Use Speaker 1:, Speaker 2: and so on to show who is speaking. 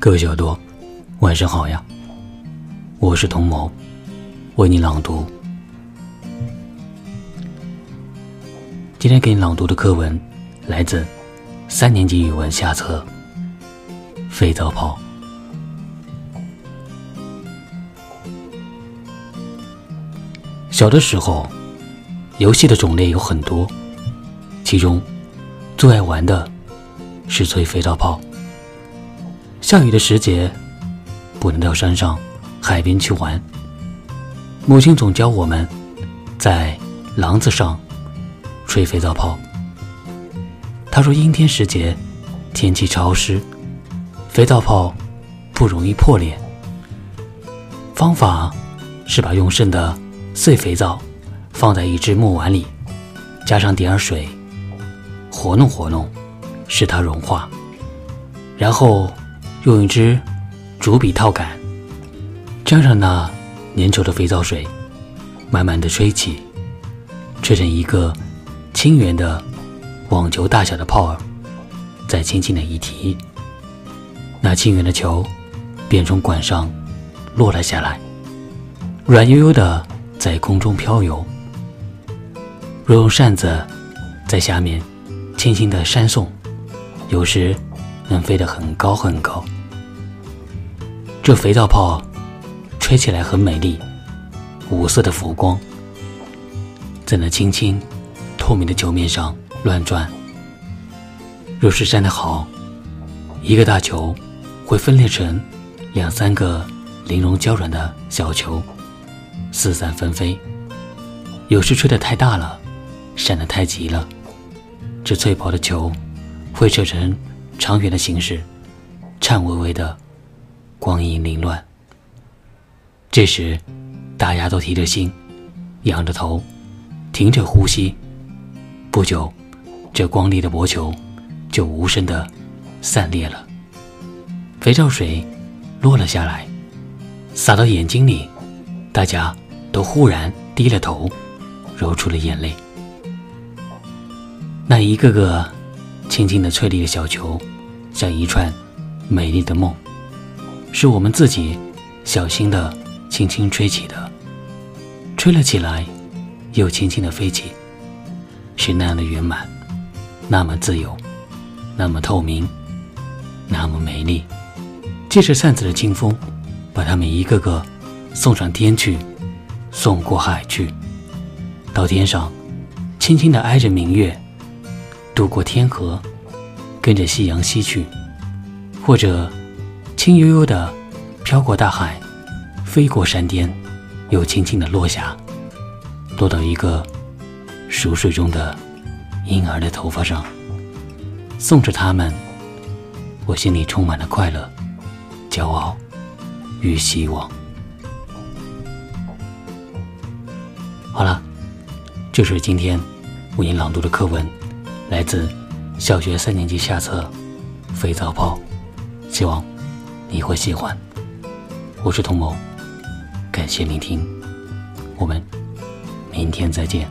Speaker 1: 各位小多，晚上好呀！我是童谋，为你朗读。今天给你朗读的课文来自三年级语文下册《肥皂泡》。小的时候，游戏的种类有很多，其中最爱玩的是吹肥皂泡。下雨的时节，不能到山上、海边去玩。母亲总教我们在廊子上吹肥皂泡。她说，阴天时节，天气潮湿，肥皂泡不容易破裂。方法是把用剩的碎肥皂放在一只木碗里，加上点儿水，活弄活弄，使它融化，然后。用一支竹笔套杆，沾上那粘稠的肥皂水，慢慢的吹起，吹成一个轻圆的网球大小的泡儿，再轻轻的一提，那轻圆的球便从管上落了下来，软悠悠的在空中飘游。若用扇子在下面轻轻的扇送，有时。能飞得很高很高。这肥皂泡吹起来很美丽，五色的浮光在那轻轻透明的球面上乱转。若是扇得好，一个大球会分裂成两三个玲珑娇软的小球，四散纷飞。有时吹得太大了，扇得太急了，这脆薄的球会扯成。长远的形式，颤巍巍的，光影凌乱。这时，大家都提着心，仰着头，停着呼吸。不久，这光丽的薄球就无声的散裂了。肥皂水落了下来，洒到眼睛里，大家都忽然低了头，揉出了眼泪。那一个个。轻轻的翠绿的小球，像一串美丽的梦，是我们自己小心的轻轻吹起的，吹了起来，又轻轻的飞起，是那样的圆满，那么自由，那么透明，那么美丽。借着扇子的清风，把它们一个个送上天去，送过海去，到天上，轻轻的挨着明月。渡过天河，跟着夕阳西去，或者轻悠悠的飘过大海，飞过山巅，又轻轻的落下，落到一个熟睡中的婴儿的头发上，送着他们，我心里充满了快乐、骄傲与希望。好了，这是今天为您朗读的课文。来自小学三年级下册《肥皂泡》，希望你会喜欢。我是童某，感谢聆听，我们明天再见。